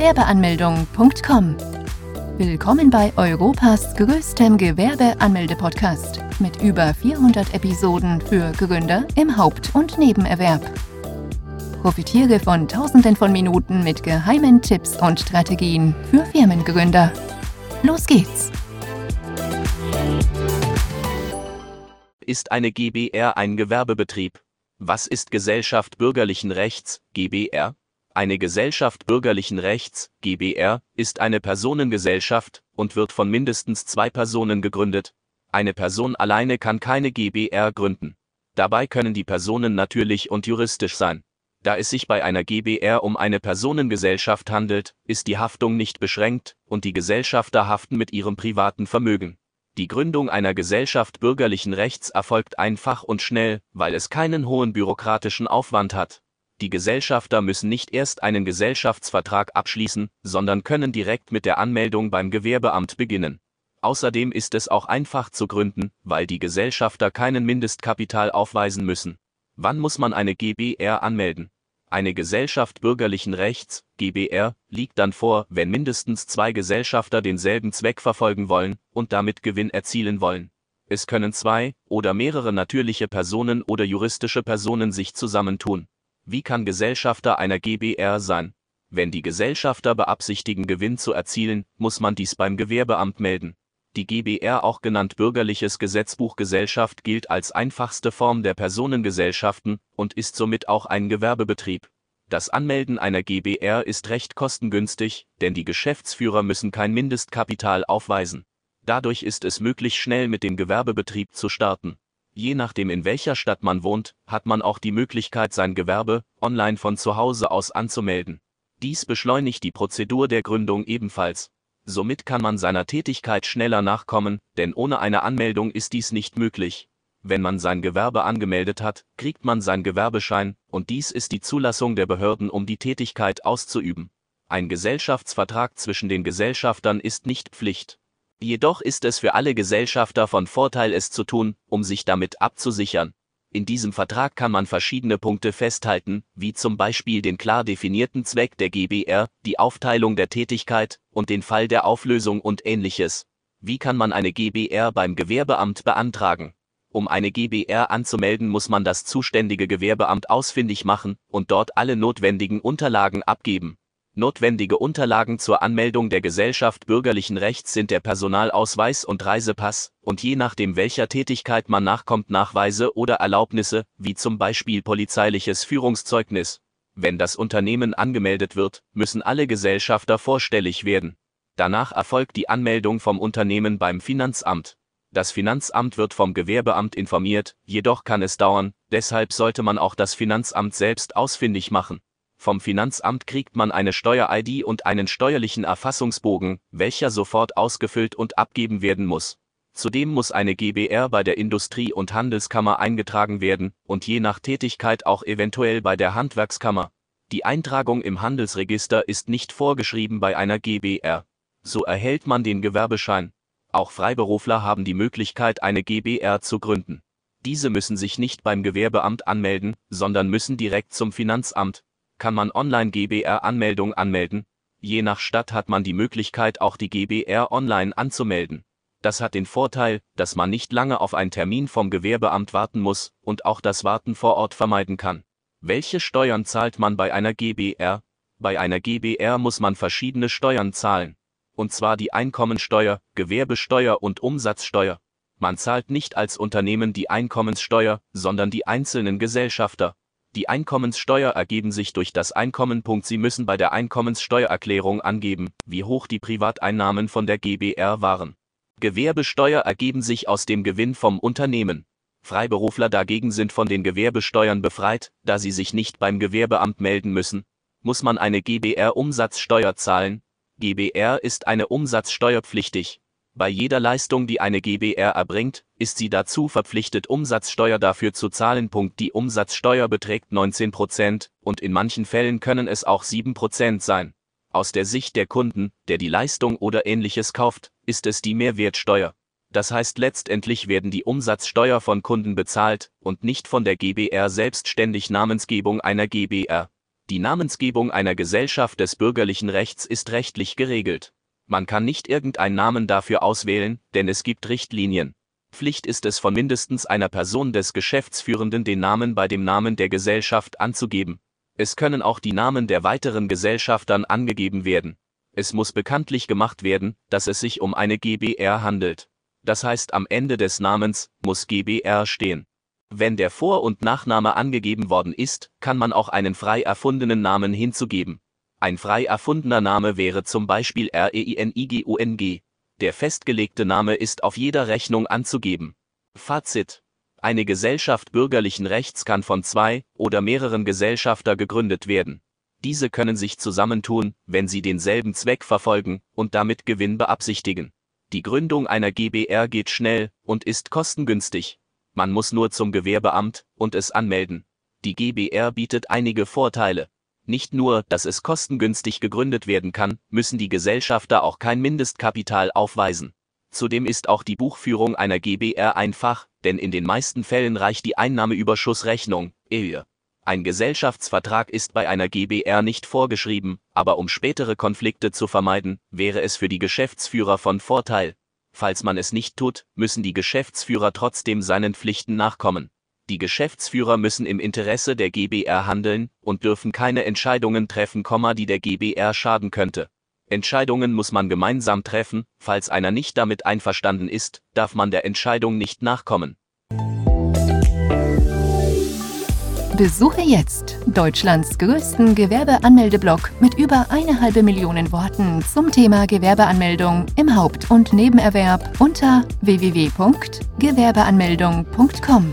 Gewerbeanmeldung.com. Willkommen bei Europas größtem Gewerbeanmelde-Podcast mit über 400 Episoden für Gründer im Haupt- und Nebenerwerb. Profitiere von Tausenden von Minuten mit geheimen Tipps und Strategien für Firmengründer. Los geht's! Ist eine GbR ein Gewerbebetrieb? Was ist Gesellschaft bürgerlichen Rechts, GbR? Eine Gesellschaft bürgerlichen Rechts, GbR, ist eine Personengesellschaft und wird von mindestens zwei Personen gegründet. Eine Person alleine kann keine GbR gründen. Dabei können die Personen natürlich und juristisch sein. Da es sich bei einer GbR um eine Personengesellschaft handelt, ist die Haftung nicht beschränkt und die Gesellschafter haften mit ihrem privaten Vermögen. Die Gründung einer Gesellschaft bürgerlichen Rechts erfolgt einfach und schnell, weil es keinen hohen bürokratischen Aufwand hat. Die Gesellschafter müssen nicht erst einen Gesellschaftsvertrag abschließen, sondern können direkt mit der Anmeldung beim Gewerbeamt beginnen. Außerdem ist es auch einfach zu gründen, weil die Gesellschafter keinen Mindestkapital aufweisen müssen. Wann muss man eine GbR anmelden? Eine Gesellschaft bürgerlichen Rechts, GbR, liegt dann vor, wenn mindestens zwei Gesellschafter denselben Zweck verfolgen wollen und damit Gewinn erzielen wollen. Es können zwei oder mehrere natürliche Personen oder juristische Personen sich zusammentun. Wie kann Gesellschafter einer GbR sein? Wenn die Gesellschafter beabsichtigen, Gewinn zu erzielen, muss man dies beim Gewerbeamt melden. Die GbR, auch genannt Bürgerliches Gesetzbuch Gesellschaft, gilt als einfachste Form der Personengesellschaften und ist somit auch ein Gewerbebetrieb. Das Anmelden einer GbR ist recht kostengünstig, denn die Geschäftsführer müssen kein Mindestkapital aufweisen. Dadurch ist es möglich, schnell mit dem Gewerbebetrieb zu starten. Je nachdem, in welcher Stadt man wohnt, hat man auch die Möglichkeit, sein Gewerbe online von zu Hause aus anzumelden. Dies beschleunigt die Prozedur der Gründung ebenfalls. Somit kann man seiner Tätigkeit schneller nachkommen, denn ohne eine Anmeldung ist dies nicht möglich. Wenn man sein Gewerbe angemeldet hat, kriegt man sein Gewerbeschein, und dies ist die Zulassung der Behörden, um die Tätigkeit auszuüben. Ein Gesellschaftsvertrag zwischen den Gesellschaftern ist nicht Pflicht. Jedoch ist es für alle Gesellschafter von Vorteil, es zu tun, um sich damit abzusichern. In diesem Vertrag kann man verschiedene Punkte festhalten, wie zum Beispiel den klar definierten Zweck der GbR, die Aufteilung der Tätigkeit und den Fall der Auflösung und ähnliches. Wie kann man eine GbR beim Gewerbeamt beantragen? Um eine GbR anzumelden, muss man das zuständige Gewerbeamt ausfindig machen und dort alle notwendigen Unterlagen abgeben. Notwendige Unterlagen zur Anmeldung der Gesellschaft bürgerlichen Rechts sind der Personalausweis und Reisepass und je nachdem welcher Tätigkeit man nachkommt Nachweise oder Erlaubnisse, wie zum Beispiel polizeiliches Führungszeugnis. Wenn das Unternehmen angemeldet wird, müssen alle Gesellschafter vorstellig werden. Danach erfolgt die Anmeldung vom Unternehmen beim Finanzamt. Das Finanzamt wird vom Gewerbeamt informiert, jedoch kann es dauern, deshalb sollte man auch das Finanzamt selbst ausfindig machen. Vom Finanzamt kriegt man eine Steuer-ID und einen steuerlichen Erfassungsbogen, welcher sofort ausgefüllt und abgeben werden muss. Zudem muss eine GbR bei der Industrie- und Handelskammer eingetragen werden und je nach Tätigkeit auch eventuell bei der Handwerkskammer. Die Eintragung im Handelsregister ist nicht vorgeschrieben bei einer GbR. So erhält man den Gewerbeschein. Auch Freiberufler haben die Möglichkeit, eine GbR zu gründen. Diese müssen sich nicht beim Gewerbeamt anmelden, sondern müssen direkt zum Finanzamt, kann man online GBR-Anmeldung anmelden. Je nach Stadt hat man die Möglichkeit, auch die GBR online anzumelden. Das hat den Vorteil, dass man nicht lange auf einen Termin vom Gewerbeamt warten muss und auch das Warten vor Ort vermeiden kann. Welche Steuern zahlt man bei einer GBR? Bei einer GBR muss man verschiedene Steuern zahlen. Und zwar die Einkommensteuer, Gewerbesteuer und Umsatzsteuer. Man zahlt nicht als Unternehmen die Einkommenssteuer, sondern die einzelnen Gesellschafter. Die Einkommenssteuer ergeben sich durch das Einkommen. Sie müssen bei der Einkommenssteuererklärung angeben, wie hoch die Privateinnahmen von der GbR waren. Gewerbesteuer ergeben sich aus dem Gewinn vom Unternehmen. Freiberufler dagegen sind von den Gewerbesteuern befreit, da sie sich nicht beim Gewerbeamt melden müssen. Muss man eine GbR Umsatzsteuer zahlen? GbR ist eine Umsatzsteuerpflichtig, bei jeder Leistung, die eine GbR erbringt, ist sie dazu verpflichtet, Umsatzsteuer dafür zu zahlen. Die Umsatzsteuer beträgt 19 Prozent und in manchen Fällen können es auch 7 Prozent sein. Aus der Sicht der Kunden, der die Leistung oder ähnliches kauft, ist es die Mehrwertsteuer. Das heißt letztendlich werden die Umsatzsteuer von Kunden bezahlt und nicht von der GbR selbstständig Namensgebung einer GbR. Die Namensgebung einer Gesellschaft des bürgerlichen Rechts ist rechtlich geregelt. Man kann nicht irgendeinen Namen dafür auswählen, denn es gibt Richtlinien. Pflicht ist es von mindestens einer Person des Geschäftsführenden den Namen bei dem Namen der Gesellschaft anzugeben. Es können auch die Namen der weiteren Gesellschaftern angegeben werden. Es muss bekanntlich gemacht werden, dass es sich um eine GbR handelt. Das heißt, am Ende des Namens muss GbR stehen. Wenn der Vor- und Nachname angegeben worden ist, kann man auch einen frei erfundenen Namen hinzugeben. Ein frei erfundener Name wäre zum Beispiel REINIGUNG. Der festgelegte Name ist auf jeder Rechnung anzugeben. Fazit. Eine Gesellschaft bürgerlichen Rechts kann von zwei oder mehreren Gesellschafter gegründet werden. Diese können sich zusammentun, wenn sie denselben Zweck verfolgen und damit Gewinn beabsichtigen. Die Gründung einer GbR geht schnell und ist kostengünstig. Man muss nur zum Gewerbeamt und es anmelden. Die GbR bietet einige Vorteile. Nicht nur, dass es kostengünstig gegründet werden kann, müssen die Gesellschafter auch kein Mindestkapital aufweisen. Zudem ist auch die Buchführung einer GbR einfach, denn in den meisten Fällen reicht die Einnahmeüberschussrechnung, Ehe. Ein Gesellschaftsvertrag ist bei einer GbR nicht vorgeschrieben, aber um spätere Konflikte zu vermeiden, wäre es für die Geschäftsführer von Vorteil. Falls man es nicht tut, müssen die Geschäftsführer trotzdem seinen Pflichten nachkommen. Die Geschäftsführer müssen im Interesse der GbR handeln und dürfen keine Entscheidungen treffen, die der GbR schaden könnte. Entscheidungen muss man gemeinsam treffen, falls einer nicht damit einverstanden ist, darf man der Entscheidung nicht nachkommen. Besuche jetzt Deutschlands größten Gewerbeanmeldeblock mit über eine halbe Million Worten zum Thema Gewerbeanmeldung im Haupt- und Nebenerwerb unter www.gewerbeanmeldung.com.